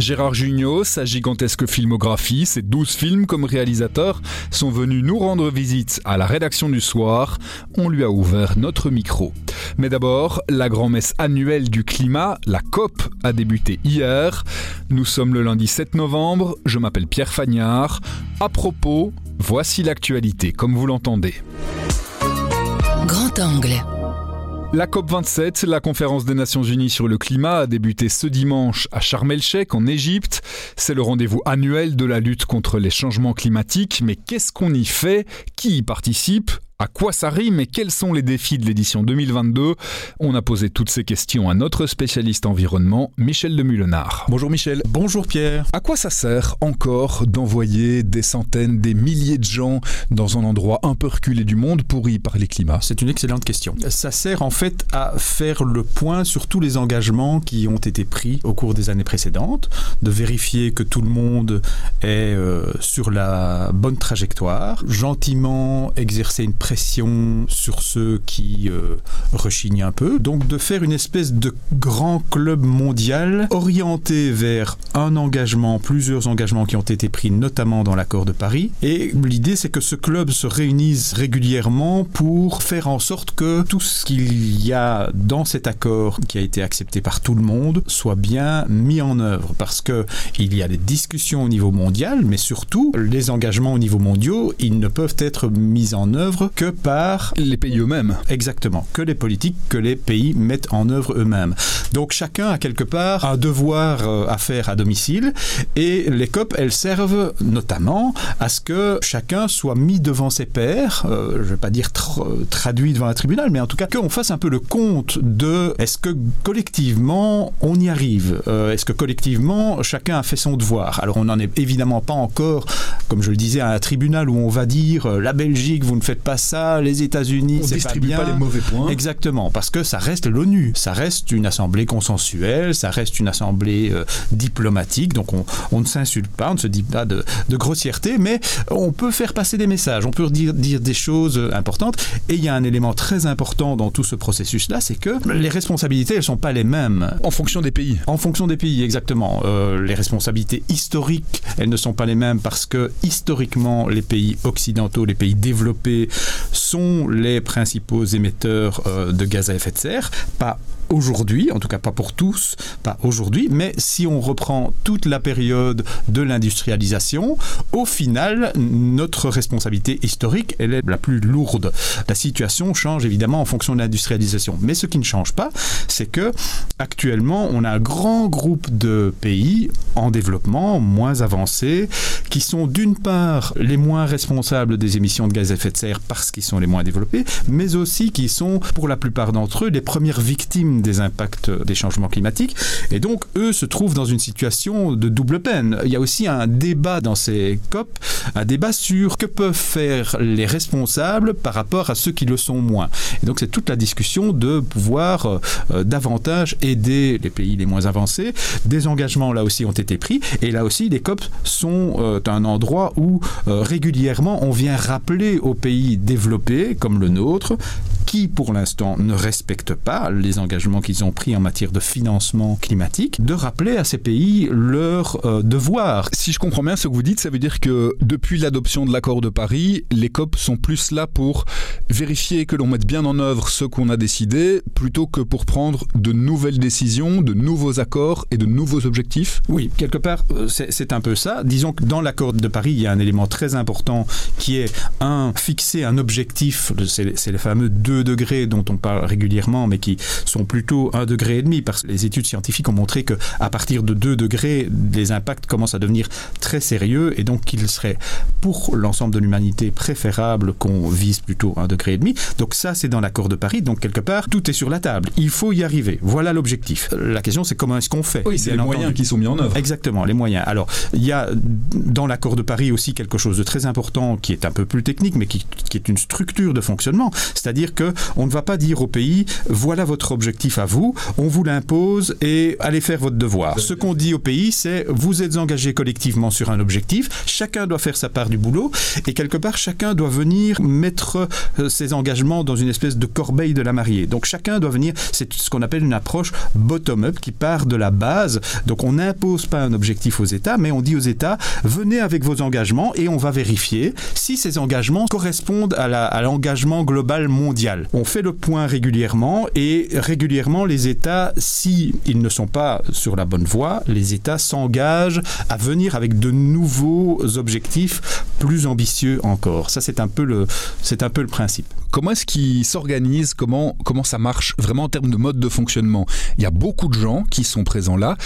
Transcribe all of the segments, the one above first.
Gérard Jugnot, sa gigantesque filmographie, ses 12 films comme réalisateur, sont venus nous rendre visite à la rédaction du soir. On lui a ouvert notre micro. Mais d'abord, la grand-messe annuelle du climat, la COP, a débuté hier. Nous sommes le lundi 7 novembre, je m'appelle Pierre Fagnard. À propos, voici l'actualité comme vous l'entendez. Grand angle. La COP27, la conférence des Nations Unies sur le climat, a débuté ce dimanche à Sharm el-Sheikh en Égypte. C'est le rendez-vous annuel de la lutte contre les changements climatiques. Mais qu'est-ce qu'on y fait? Qui y participe? À quoi ça rime et quels sont les défis de l'édition 2022 On a posé toutes ces questions à notre spécialiste environnement, Michel de Mulenard. Bonjour Michel. Bonjour Pierre. À quoi ça sert encore d'envoyer des centaines, des milliers de gens dans un endroit un peu reculé du monde pour y parler climat? C'est une excellente question. Ça sert en fait à faire le point sur tous les engagements qui ont été pris au cours des années précédentes, de vérifier que tout le monde est euh, sur la bonne trajectoire, gentiment exercer une pression sur ceux qui euh, rechignent un peu. Donc de faire une espèce de grand club mondial orienté vers un engagement, plusieurs engagements qui ont été pris notamment dans l'accord de Paris. Et l'idée c'est que ce club se réunisse régulièrement pour faire en sorte que tout ce qu'il y a dans cet accord qui a été accepté par tout le monde soit bien mis en œuvre. Parce que il y a des discussions au niveau mondial, mais surtout les engagements au niveau mondial, ils ne peuvent être mis en œuvre que par les pays eux-mêmes. Exactement, que les politiques, que les pays mettent en œuvre eux-mêmes. Donc chacun a quelque part un devoir euh, à faire à domicile et les COP, elles servent notamment à ce que chacun soit mis devant ses pairs, euh, je ne vais pas dire tra traduit devant un tribunal, mais en tout cas qu'on fasse un peu le compte de est-ce que collectivement on y arrive, euh, est-ce que collectivement chacun a fait son devoir. Alors on n'en est évidemment pas encore, comme je le disais, à un tribunal où on va dire la Belgique, vous ne faites pas ça, les États-Unis, c'est pas bien. pas les mauvais points. Exactement, parce que ça reste l'ONU, ça reste une assemblée consensuelle, ça reste une assemblée euh, diplomatique, donc on, on ne s'insulte pas, on ne se dit pas de, de, grossièreté, mais on peut faire passer des messages, on peut dire, dire des choses euh, importantes. Et il y a un élément très important dans tout ce processus-là, c'est que les responsabilités, elles sont pas les mêmes. En fonction des pays. En fonction des pays, exactement. Euh, les responsabilités historiques, elles ne sont pas les mêmes parce que historiquement, les pays occidentaux, les pays développés, sont les principaux émetteurs euh, de gaz à effet de serre, pas aujourd'hui, en tout cas pas pour tous, pas aujourd'hui, mais si on reprend toute la période de l'industrialisation, au final, notre responsabilité historique, elle est la plus lourde. La situation change évidemment en fonction de l'industrialisation, mais ce qui ne change pas, c'est que actuellement, on a un grand groupe de pays en développement, moins avancés, qui sont d'une part les moins responsables des émissions de gaz à effet de serre parce qu'ils sont les moins développés, mais aussi qui sont, pour la plupart d'entre eux, les premières victimes des impacts des changements climatiques. Et donc, eux se trouvent dans une situation de double peine. Il y a aussi un débat dans ces COP, un débat sur que peuvent faire les responsables par rapport à ceux qui le sont moins. Et donc, c'est toute la discussion de pouvoir euh, davantage aider les pays les moins avancés. Des engagements, là aussi, ont été pris. Et là aussi, les COP sont euh, un endroit où euh, régulièrement on vient rappeler aux pays développés, comme le nôtre, qui pour l'instant ne respectent pas les engagements qu'ils ont pris en matière de financement climatique, de rappeler à ces pays leur euh, devoir. Si je comprends bien ce que vous dites, ça veut dire que depuis l'adoption de l'accord de Paris, les COP sont plus là pour vérifier que l'on mette bien en œuvre ce qu'on a décidé, plutôt que pour prendre de nouvelles décisions, de nouveaux accords et de nouveaux objectifs Oui, quelque part, euh, c'est un peu ça. Disons que dans l'accord de Paris, il y a un élément très important qui est, un, fixer un objectif, c'est les fameux 2 degrés dont on parle régulièrement, mais qui sont plutôt 1 degré et demi, parce que les études scientifiques ont montré que à partir de 2 degrés, les impacts commencent à devenir très sérieux, et donc qu'il serait pour l'ensemble de l'humanité préférable qu'on vise plutôt 1 degré et demi. Donc ça, c'est dans l'accord de Paris, donc quelque part, tout est sur la table. Il faut y arriver. Voilà l'objectif. La question, c'est comment est-ce qu'on fait Oui, c'est les entendu. moyens qui sont mis en œuvre. Exactement, les moyens. Alors, il y a dans l'accord de Paris aussi quelque chose de très important qui est un peu plus technique, mais qui, qui est une structure de fonctionnement. C'est-à-dire que on ne va pas dire au pays voilà votre objectif à vous, on vous l'impose et allez faire votre devoir. Ce qu'on dit au pays, c'est vous êtes engagés collectivement sur un objectif, chacun doit faire sa part du boulot et quelque part chacun doit venir mettre euh, ses engagements dans une espèce de corbeille de la mariée. Donc chacun doit venir, c'est ce qu'on appelle une approche bottom-up qui part de la base. Donc on n'impose pas un objectif aux États, mais on dit aux États venez avec vos engagements et on va vérifier si ces engagements correspondent à l'engagement global mondial. On fait le point régulièrement et régulièrement les États, si ils ne sont pas sur la bonne voie, les États s'engagent à venir avec de nouveaux objectifs plus ambitieux encore. Ça, c'est un c'est un peu le principe. Comment est-ce qu'ils s'organisent comment, comment ça marche vraiment en termes de mode de fonctionnement? Il y a beaucoup de gens qui sont présents là,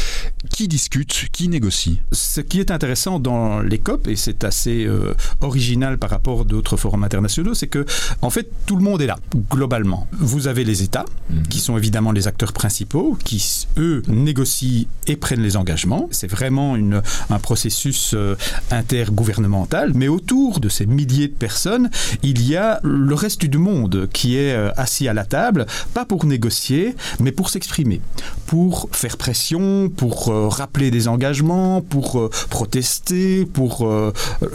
qui discutent, qui négocient. Ce qui est intéressant dans les COP, et c'est assez euh, original par rapport à d'autres forums internationaux, c'est que en fait tout le monde est là, globalement. Vous avez les États, mmh. qui sont évidemment les acteurs principaux, qui eux négocient et prennent les engagements. C'est vraiment une, un processus euh, intergouvernemental, mais autour de ces milliers de personnes, il y a le reste du monde qui est euh, assis à la table, pas pour négocier, mais pour s'exprimer, pour faire pression, pour euh, rappeler des engagements, pour euh, protester, pour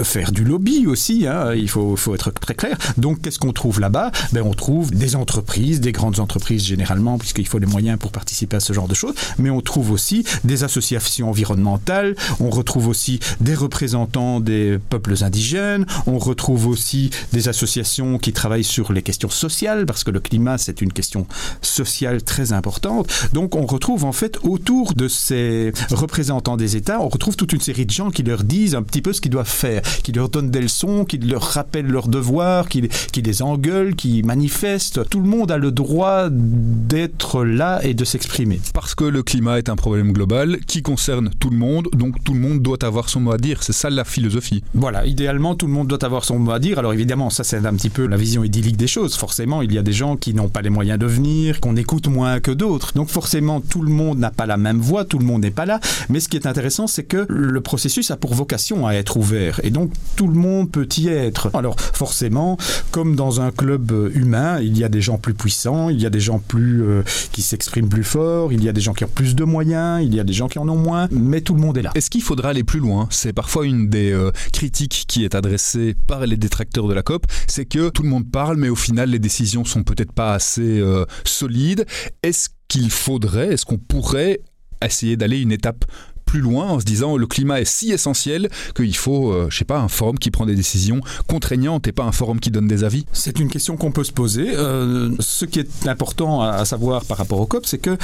faire du lobby aussi, hein, il faut, faut, être très clair. Donc qu'est-ce qu'on trouve là-bas? Ben, On trouve des entreprises, des grandes entreprises généralement, puisqu'il faut les moyens pour participer à ce genre de choses, mais on trouve aussi des associations environnementales, on retrouve aussi des représentants des peuples indigènes, on retrouve aussi des associations qui travaillent sur les questions sociales, parce que le climat, c'est une question sociale très importante. Donc, on retrouve en fait autour de ces représentants des États, on retrouve toute une série de gens qui leur disent un petit peu ce qu'ils doivent faire, qui leur donnent des leçons, qui leur rappellent leurs devoirs, qui, qui les engueulent, qui manifestent. Tout le monde a le droit d'être là et de s'exprimer. Parce que le climat est un problème global qui concerne tout le monde, donc tout le monde doit avoir son mot à dire. C'est ça la philosophie. Voilà, idéalement, tout le monde doit avoir son mot à dire. Alors évidemment, ça c'est un petit peu la vision idyllique des choses. Forcément, il y a des gens qui n'ont pas les moyens de venir, qu'on écoute moins que d'autres. Donc forcément, tout le monde n'a pas la même voix, tout le monde n'est pas là. Mais ce qui est intéressant, c'est que le processus a pour vocation à être ouvert. Et donc, tout le monde peut y être. Alors forcément, comme dans un club humain, il y a des gens plus puissants, il y a des gens plus euh, qui s'expriment plus fort, il y a des gens qui ont plus de moyens, il y a des gens qui en ont moins, mais tout le monde est là. Est-ce qu'il faudra aller plus loin? C'est parfois une des euh, critiques qui est adressée par les détracteurs de la COP, c'est que tout le monde parle, mais au final, les décisions sont peut-être pas assez euh, solides. Est-ce qu'il faudrait, est-ce qu'on pourrait essayer d'aller une étape plus loin en se disant le climat est si essentiel qu'il faut, euh, je sais pas, un forum qui prend des décisions contraignantes et pas un forum qui donne des avis C'est une question qu'on peut se poser. Euh, ce qui est important à, savoir par rapport au COP, c'est que,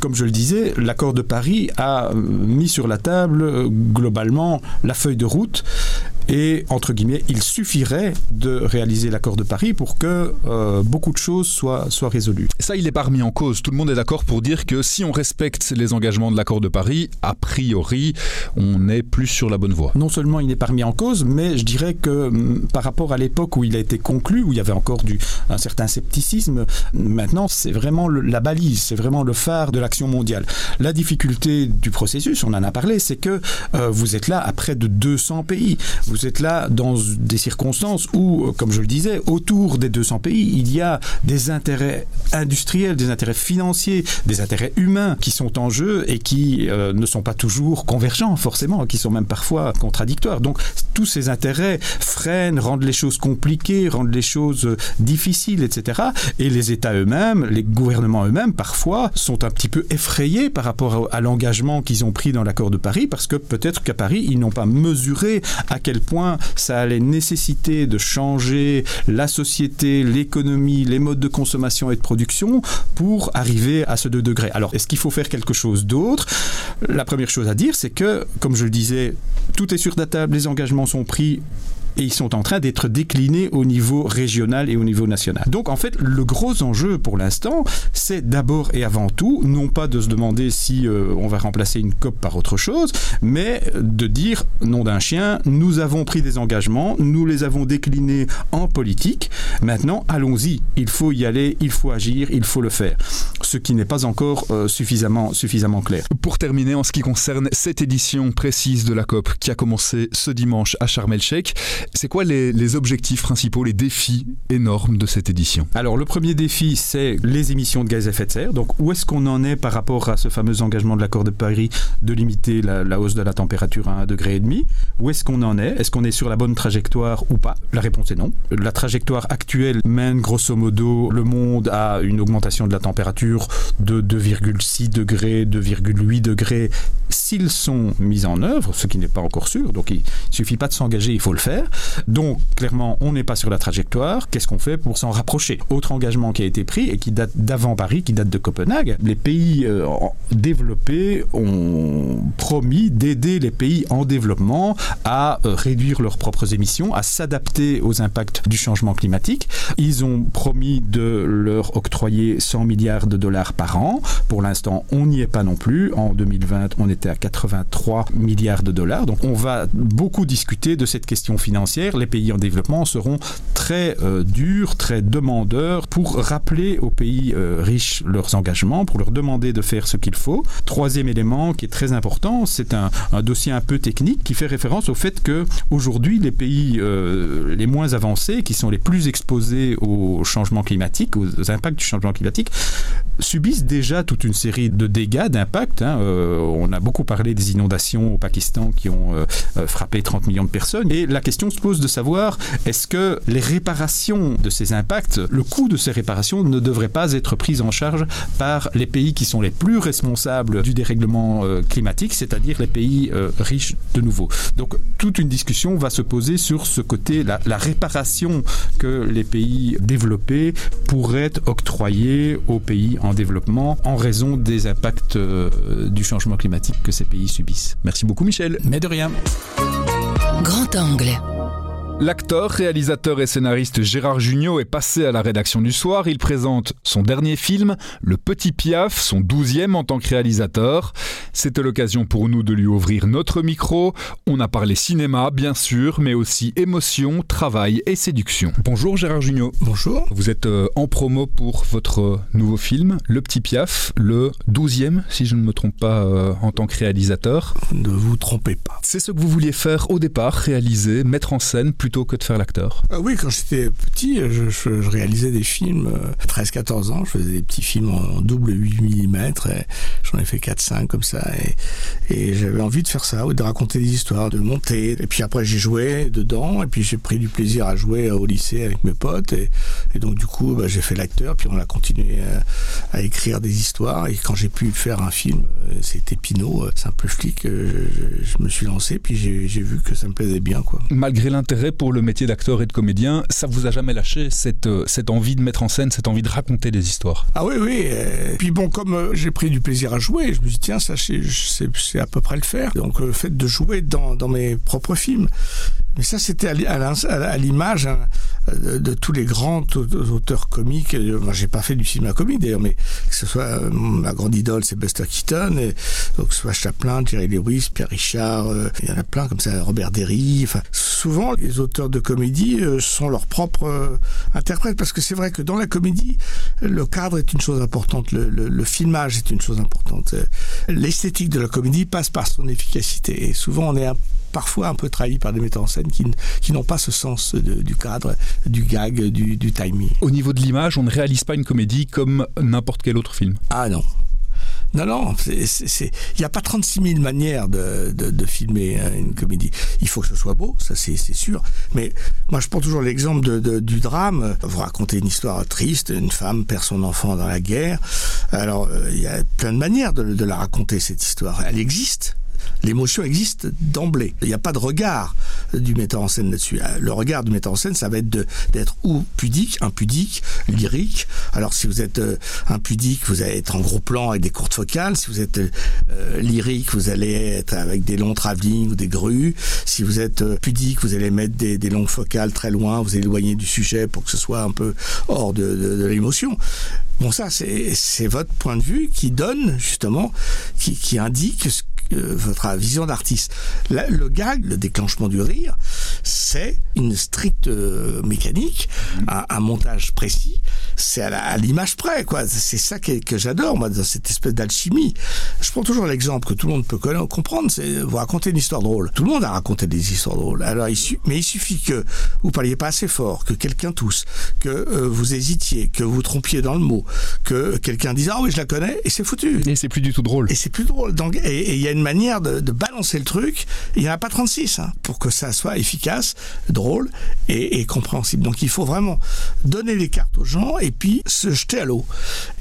comme je le disais, l'accord de Paris a mis sur la table globalement la feuille de route et, entre guillemets, il suffirait de réaliser l'accord de Paris pour que euh, beaucoup de choses soient, soient résolues. Ça, il n'est pas remis en cause. Tout le monde est d'accord pour dire que si on respecte les engagements de l'accord de Paris, a priori, on est plus sur la bonne voie. Non seulement il n'est pas remis en cause, mais je dirais que mm, par rapport à l'époque où il a été conclu, où il y avait encore du, un certain scepticisme, maintenant, c'est vraiment la balise, c'est vraiment le phare de l'action mondiale. La difficulté du processus, on en a parlé, c'est que euh, vous êtes là à près de 200 pays. Vous vous êtes là dans des circonstances où, euh, comme je le disais, autour des 200 pays, il y a des intérêts industriels, des intérêts financiers, des intérêts humains qui sont en jeu et qui euh, ne sont pas toujours convergents, forcément, qui sont même parfois contradictoires. Donc, tous ces intérêts freinent, rendent les choses compliquées, rendent les choses euh, difficiles, etc. Et les États eux-mêmes, les gouvernements eux-mêmes, parfois, sont un petit peu effrayés par rapport à, l'engagement qu'ils ont pris dans l'accord de Paris, parce que peut-être qu'à Paris, ils n'ont pas mesuré à quel point ça allait nécessiter de changer la société, l'économie, les modes de consommation et de production pour arriver à ce 2 degrés. Alors, est-ce qu'il faut faire quelque chose d'autre? La première chose à dire, c'est que, comme je le disais, tout est sur la table, les engagements sont pris et ils sont en train d'être déclinés au niveau régional et au niveau national. Donc en fait, le gros enjeu pour l'instant, c'est d'abord et avant tout, non pas de se demander si euh, on va remplacer une COP par autre chose, mais de dire, nom d'un chien, nous avons pris des engagements, nous les avons déclinés en politique, maintenant allons-y, il faut y aller, il faut agir, il faut le faire. Ce qui n'est pas encore euh, suffisamment, suffisamment clair. Pour terminer, en ce qui concerne cette édition précise de la COP qui a commencé ce dimanche à Sharm el-Sheikh, C'est quoi les, objectifs principaux, les défis énormes de cette édition? Alors le premier défi, c'est les émissions de gaz à effet de serre. Donc où est-ce qu'on en est par rapport à ce fameux engagement de l'accord de Paris de limiter la, la, hausse de la température à 1,5 degré Où est-ce qu'on en est? Est-ce qu'on est sur la bonne trajectoire ou pas? La réponse est non. La trajectoire actuelle mène grosso modo le monde à une augmentation de la température de 2,6 degrés, 2,8 degrés s'ils sont mis en œuvre, ce qui n'est pas encore sûr. Donc il suffit pas de s'engager, il faut le faire. Donc clairement, on n'est pas sur la trajectoire. Qu'est-ce qu'on fait pour s'en rapprocher? Autre engagement qui a été pris et qui date d'avant Paris, qui date de Copenhague. Les pays euh, développés ont promis d'aider les pays en développement à euh, réduire leurs propres émissions, à s'adapter aux impacts du changement climatique. Ils ont promis de leur octroyer 100 milliards de dollars par an. Pour l'instant, on n'y est pas non plus. En 2020, on était à 83 milliards de dollars. Donc on va beaucoup discuter de cette question financière. Les pays en développement seront très euh, durs, très demandeurs pour rappeler aux pays euh, riches leurs engagements, pour leur demander de faire ce qu'il faut. Troisième élément qui est très important, c'est un, dossier un peu technique qui fait référence au fait que aujourd'hui les pays euh, les moins avancés, qui sont les plus exposés au changement climatique, aux impacts du changement climatique, subissent déjà toute une série de dégâts, d'impacts. Hein. On a beaucoup parlé des inondations au Pakistan qui ont frappé 30 millions de personnes. Et la se pose de savoir est-ce que les réparations de ces impacts, le coût de ces réparations ne devrait pas être pris en charge par les pays qui sont les plus responsables du dérèglement euh, climatique, c'est-à-dire les pays euh, riches de nouveau. Donc toute une discussion va se poser sur ce côté, la, la réparation que les pays développés pourraient octroyer aux pays en développement en raison des impacts euh, du changement climatique que ces pays subissent. Merci beaucoup Michel. Mais de rien. Grand angle. L'acteur, réalisateur et scénariste Gérard Jugnot est passé à la rédaction du soir. Il présente son dernier film, Le Petit Piaf, son douzième en tant que réalisateur. C'était l'occasion pour nous de lui ouvrir notre micro. On a parlé cinéma, bien sûr, mais aussi émotion, travail et séduction. Bonjour Gérard Jugnot. Bonjour. Vous êtes euh, en promo pour votre nouveau film, Le Petit Piaf, le douzième, si je ne me trompe pas, euh, en tant que réalisateur. Ne vous trompez pas. C'est ce que vous vouliez faire au départ, réaliser, mettre en scène plutôt que de faire l'acteur. Euh, Oui, quand j'étais petit, je, je, je, réalisais des films, euh, 13-14 ans, je faisais des petits films en, en double 8 mm, j'en ai fait 4-5 comme ça, et, et j'avais envie de faire ça, de raconter des histoires, de monter, et puis après j'ai joué dedans, et puis j'ai pris du plaisir à jouer au lycée avec mes potes, et, et donc du coup bah, j'ai fait l'acteur, puis on a continué à, à, écrire des histoires, et quand j'ai pu faire un film, euh, c'était Pinot, simple flic, je, je, me suis lancé, puis j'ai vu que ça me plaisait bien. Quoi. Malgré l'intérêt pour le métier d'acteur et de comédien, ça vous a jamais lâché cette, cette envie de mettre en scène, cette envie de raconter des histoires? Ah oui, oui. Et puis bon, comme euh, j'ai pris du plaisir à jouer, je me dis tiens, ça c'est à peu près le faire. Donc le fait de jouer dans, dans mes propres films, mais ça, c'était à l'image hein, de, tous les grands auteurs comiques. Moi, j'ai pas fait du cinéma comique d'ailleurs, mais que ce soit euh, ma grande idole, c'est Buster Keaton, et, donc que ce soit Chaplin, Jerry Lewis, Pierre Richard, euh, il y en a plein comme ça, Robert Derry. Enfin, souvent, les auteurs de comédie euh, sont leurs propres euh, interprètes, parce que c'est vrai que dans la comédie, le cadre est une chose importante, le filmage est une chose importante. L'esthétique de la comédie passe par son efficacité, et souvent on est un parfois un peu trahi par des metteurs en scène qui, qui n'ont pas ce sens de, du cadre, du gag, du, du timing. Au niveau de l'image, on ne réalise pas une comédie comme n'importe quel autre film. Ah non. Non, non, il n'y a pas 36 000 manières de, de, de filmer une comédie. Il faut que ce soit beau, ça c'est sûr. Mais moi, je prends toujours l'exemple de, du drame. Vous racontez une histoire triste, une femme perd son enfant dans la guerre. Alors, il y a plein de manières de, de la raconter, cette histoire. Elle existe l'émotion existe d'emblée. Il n'y a pas de regard du metteur en scène là-dessus. Le regard du metteur en scène, ça va être d'être ou pudique, impudique, lyrique. Alors si vous êtes euh, impudique, vous allez être en gros plan avec des courtes focales. Si vous êtes euh, lyrique, vous allez être avec des longs travelling ou des grues. Si vous êtes euh, pudique, vous allez mettre des, des longues focales très loin, vous éloigner du sujet pour que ce soit un peu hors de, de, de l'émotion. Bon, ça, c'est votre point de vue qui donne, justement, qui, qui indique ce euh, votre vision d'artiste. Le gag, le déclenchement du rire, une stricte euh, mécanique, un, un, montage précis. C'est à l'image près, quoi. C'est ça que, que j'adore, moi, dans cette espèce d'alchimie. Je prends toujours l'exemple que tout le monde peut comprendre, c'est vous raconter une histoire drôle. Tout le monde a raconté des histoires drôles. Alors, il mais il suffit que vous parliez pas assez fort, que quelqu'un tousse, que euh, vous hésitiez, que vous trompiez dans le mot, que quelqu'un dise ah oui je la connais et c'est foutu. Et c'est plus du tout drôle. Et c'est plus drôle. Donc et il y a une manière de, de balancer le truc. Il n'y en a pas 36 hein, pour que ça soit efficace, drôle et, compréhensible. Donc il faut vraiment donner les cartes aux gens et puis se jeter à l'eau.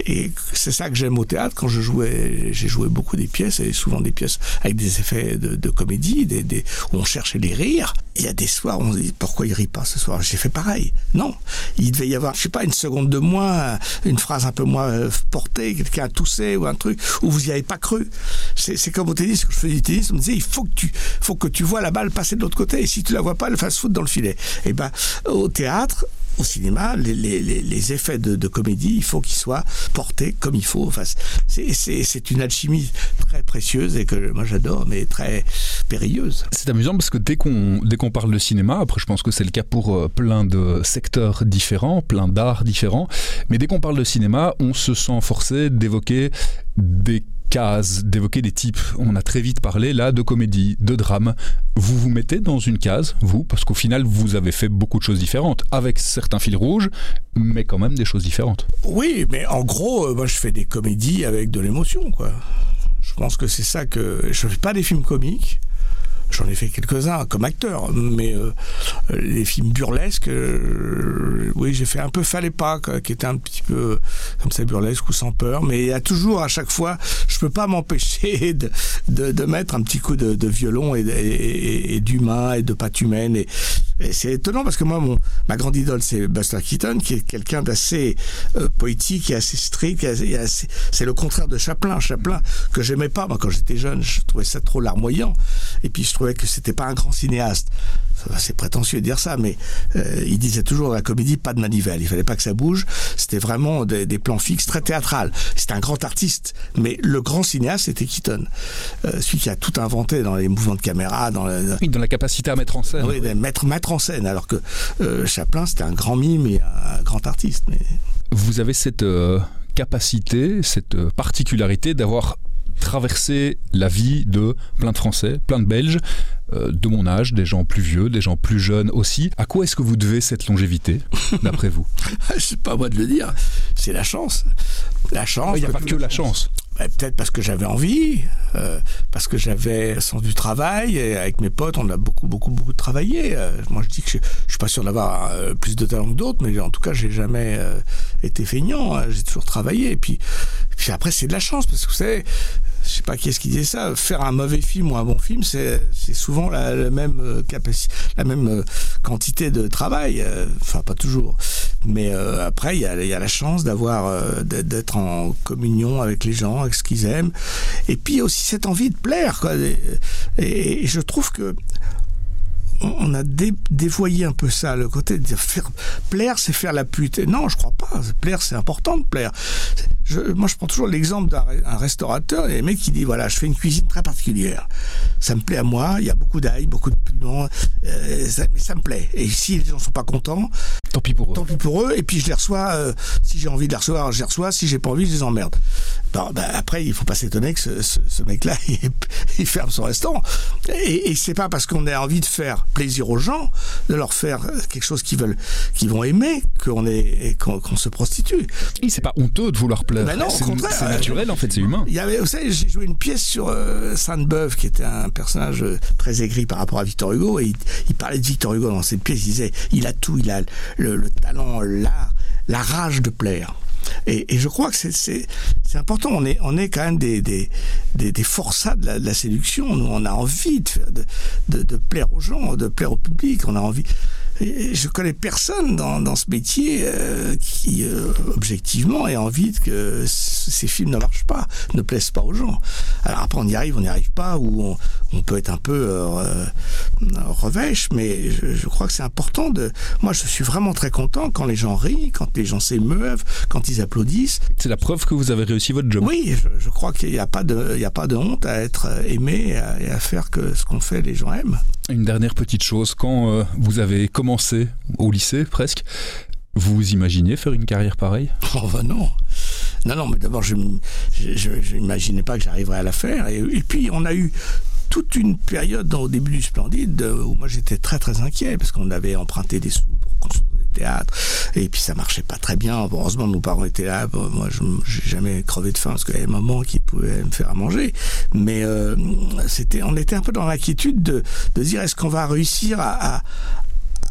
Et c'est ça que j'aime au théâtre quand je jouais. J'ai joué beaucoup des pièces et souvent des pièces avec des effets de, comédie, des, où on cherchait les rires. Il y a des soirs où on se dit pourquoi il rit pas ce soir? J'ai fait pareil. Non, il devait y avoir, je sais pas, une seconde de moins, une phrase un peu moins euh, portée, quelqu'un a toussé ou un truc où vous y avez pas cru. C'est comme au tennis, quand je faisais du tennis, on me disait il faut que tu, faut que tu vois la balle passer de l'autre côté et si tu la vois pas, elle fasse foot dans le filet. Et ben au théâtre, au cinéma, les, les, les effets de, comédie, il faut qu'ils soient portés comme il faut. Enfin, c'est une alchimie très précieuse et que moi j'adore, mais très périlleuse. C'est amusant parce que dès qu'on dès qu'on parle de cinéma, après je pense que c'est le cas pour euh, plein de secteurs différents, plein d'arts différents, mais dès qu'on parle de cinéma, on se sent forcé d'évoquer des d'évoquer des types. On a très vite parlé là de comédie, de drame. Vous vous mettez dans une case, vous, parce qu'au final, vous avez fait beaucoup de choses différentes, avec certains fils rouges, mais quand même des choses différentes. Oui, mais en gros, euh, moi je fais des comédies avec de l'émotion, quoi. Je pense que c'est ça que... Je fais pas des films comiques, J'en ai fait quelques-uns comme acteur, mais euh, les films burlesques, euh, oui, j'ai fait un peu Fallait pas, quoi, qui était un petit peu comme ça burlesque ou sans peur, mais il y a toujours à chaque fois, je peux pas m'empêcher de, de, mettre un petit coup de, violon et, et, et d'humain et de patte humaine. Et c'est étonnant parce que moi, mon, ma grande idole, c'est Buster Keaton, qui est quelqu'un d'assez euh, poétique et assez strict. C'est le contraire de Chaplin. Chaplin, que j'aimais pas, moi, quand j'étais jeune, je trouvais ça trop larmoyant. Et puis, je trouvais que c'était pas un grand cinéaste. C'est prétentieux de dire ça, mais euh, il disait toujours dans la comédie, pas de manivelle. Il fallait pas que ça bouge. C'était vraiment des, des, plans fixes, très théâtral. C'était un grand artiste. Mais le grand cinéaste, c'était Keaton. Euh, celui qui a tout inventé dans les mouvements de caméra, dans, le, oui, dans la capacité à mettre en scène. Oui, mettre, mettre en scène. Alors que euh, Chaplin, c'était un grand mime et un grand artiste. Mais... Vous avez cette capacité, cette particularité d'avoir traversé la vie de plein de Français, plein de Belges, euh, de mon âge, des gens plus vieux, des gens plus jeunes aussi. À quoi est-ce que vous devez cette longévité, d'après vous? C'est pas moi de le dire, c'est la chance. La chance. Il n'y a pas que la chance. Bah, Peut-être parce que j'avais envie, euh, parce que j'avais sens du travail. Et avec mes potes, on a beaucoup, beaucoup, beaucoup travaillé. Euh, moi, je dis que je, je suis pas sûr d'avoir euh, plus de talent que d'autres, mais en tout cas, j'ai jamais euh, été feignant. Hein, j'ai toujours travaillé. Et puis, puis après, c'est de la chance, parce que vous savez, je sais pas qui est-ce qui disait ça, faire un mauvais film ou un bon film, c'est souvent la, même capacité, la même quantité de travail. Enfin, pas toujours. Mais euh, après, il y, y a, la chance d'avoir, euh, d'être en communion avec les gens, avec ce qu'ils aiment. Et puis aussi cette envie de plaire. Et, je trouve que on a dé, dévoyé un peu ça, le côté de dire faire, plaire, c'est faire la pute. Non, je crois pas. Plaire, c'est important de plaire. Je, moi, je prends toujours l'exemple d'un restaurateur et un mec qui dit voilà, je fais une cuisine très particulière. Ça me plaît à moi. Il y a beaucoup d'ail, beaucoup de piment, euh, ça, mais ça me plaît. Et si les gens sont pas contents, tant pis pour eux. Tant pis pour eux. Et puis je les reçois. Euh, si j'ai envie de les recevoir, je les reçois. Si j'ai pas envie, je les emmerde. Bon, ben, après, il faut pas s'étonner que ce, ce, ce mec-là, il, il, ferme son restaurant. Et, et c'est pas parce qu'on a envie de faire plaisir aux gens, de leur faire quelque chose qu'ils veulent, qu'ils vont aimer, qu'on est, qu'on qu se prostitue. C'est pas honteux de vouloir plaire. Ben non, c'est naturel en fait, c'est humain. Il y avait, vous savez, j'ai joué une pièce sur euh, Sainte-Beuve, qui était un personnage très aigri par rapport à Victor Hugo, et il, il, parlait de Victor Hugo dans cette pièce. Il disait, il a tout, il a le, le talent, l'art, la rage de plaire. Et, je crois que c'est important. On est, quand même des, forçats de la, séduction. Nous, on a envie de, de, de, plaire aux gens, de plaire au public. On a envie. Je connais personne dans, dans ce métier euh, qui, euh, objectivement, ait envie que ces films ne marchent pas, ne plaisent pas aux gens. Alors après, on y arrive, on n'y arrive pas, ou on, on, peut être un peu euh, revêche, mais je, je crois que c'est important de. Moi, je suis vraiment très content quand les gens rient, quand les gens s'émeuvent, quand ils applaudissent. C'est la preuve que vous avez réussi votre job. Oui, je, je crois qu'il n'y a pas de, il a pas de honte à être aimé et à, et à faire que ce qu'on fait, les gens aiment. Une dernière petite chose, quand euh, vous avez commencé au lycée presque, vous imaginez faire une carrière pareille? Oh ben non Non, non, mais d'abord, je n'imaginais pas que j'arriverais à la faire. Et, puis, on a eu toute une période au début du Splendide où moi j'étais très très inquiet parce qu'on avait emprunté des sous pour construire des théâtres et puis ça marchait pas très bien. Heureusement, nos parents étaient là. Moi, je n'ai jamais crevé de faim parce qu'il y avait maman qui pouvait me faire à manger. Mais euh, c'était, on était un peu dans l'inquiétude de, dire est-ce qu'on va réussir à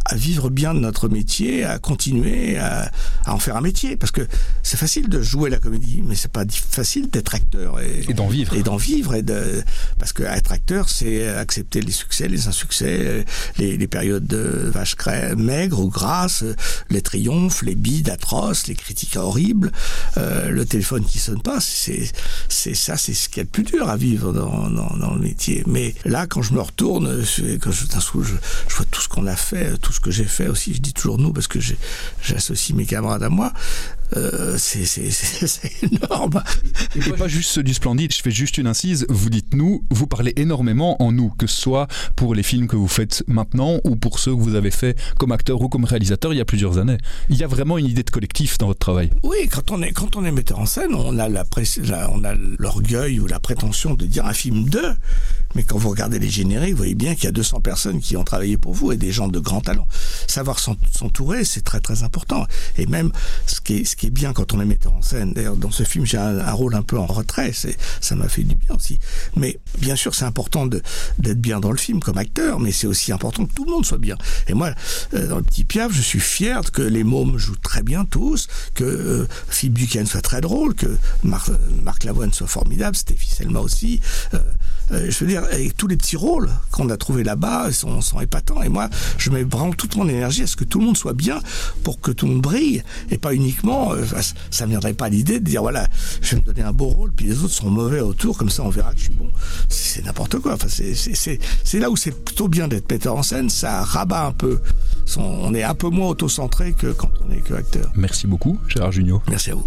à vivre bien de notre métier, à continuer à, à en faire un métier. Parce que c'est facile de jouer la comédie, mais c'est pas facile d'être acteur et, et d'en vivre. Et d'en vivre et de parce que être acteur, c'est accepter les succès, les insuccès, les, les périodes de vache maigre ou grasse, les triomphes, les bides atroces, les critiques horribles, euh, le téléphone qui sonne pas. C'est c'est ça, c'est ce qui est le plus dur à vivre dans, dans, dans le métier. Mais là, quand je me retourne, quand je, je, je vois tout ce qu'on a fait, tout ce que j'ai fait aussi, je dis toujours nous parce que j'associe mes camarades à moi, euh, c'est énorme. Et pas juste ceux du Splendide, je fais juste une incise, vous dites nous, vous parlez énormément en nous, que ce soit pour les films que vous faites maintenant ou pour ceux que vous avez fait comme acteur ou comme réalisateur il y a plusieurs années. Il y a vraiment une idée de collectif dans votre travail. Oui, quand on est, quand on est metteur en scène, on a l'orgueil ou la prétention de dire un film de, mais quand vous regardez les génériques, vous voyez bien qu'il y a 200 personnes qui ont travaillé pour vous et des gens de grand talent. Savoir s'entourer, c'est très très important. Et même ce qui est, ce qui est bien quand on est metteur en scène, d'ailleurs dans ce film j'ai un, rôle un peu en retrait, ça m'a fait du bien aussi. Mais bien sûr c'est important d'être bien dans le film comme acteur, mais c'est aussi important que tout le monde soit bien. Et moi, euh, dans le petit Piaf, je suis fier que les mômes jouent très bien tous, que euh, Philippe Duquesne soit très drôle, que Marc Lavoine soit formidable, Stéphie Selma aussi. Euh, euh, je veux dire, avec tous les petits rôles qu'on a trouvés là-bas, ils sont, sont épatants. Et moi, je mets vraiment toute mon énergie à ce que tout le monde soit bien pour que tout le monde brille et pas uniquement, euh, ça ne viendrait pas à l'idée de dire voilà, je vais me donner un beau rôle, puis les autres sont mauvais autour, comme ça on verra que je suis bon. C'est n'importe quoi. Enfin, c'est là où c'est plutôt bien d'être metteur en scène, ça rabat un peu. Son, on est un peu moins autocentré que quand on est que acteur. Merci beaucoup, Gérard Junior. Merci à vous.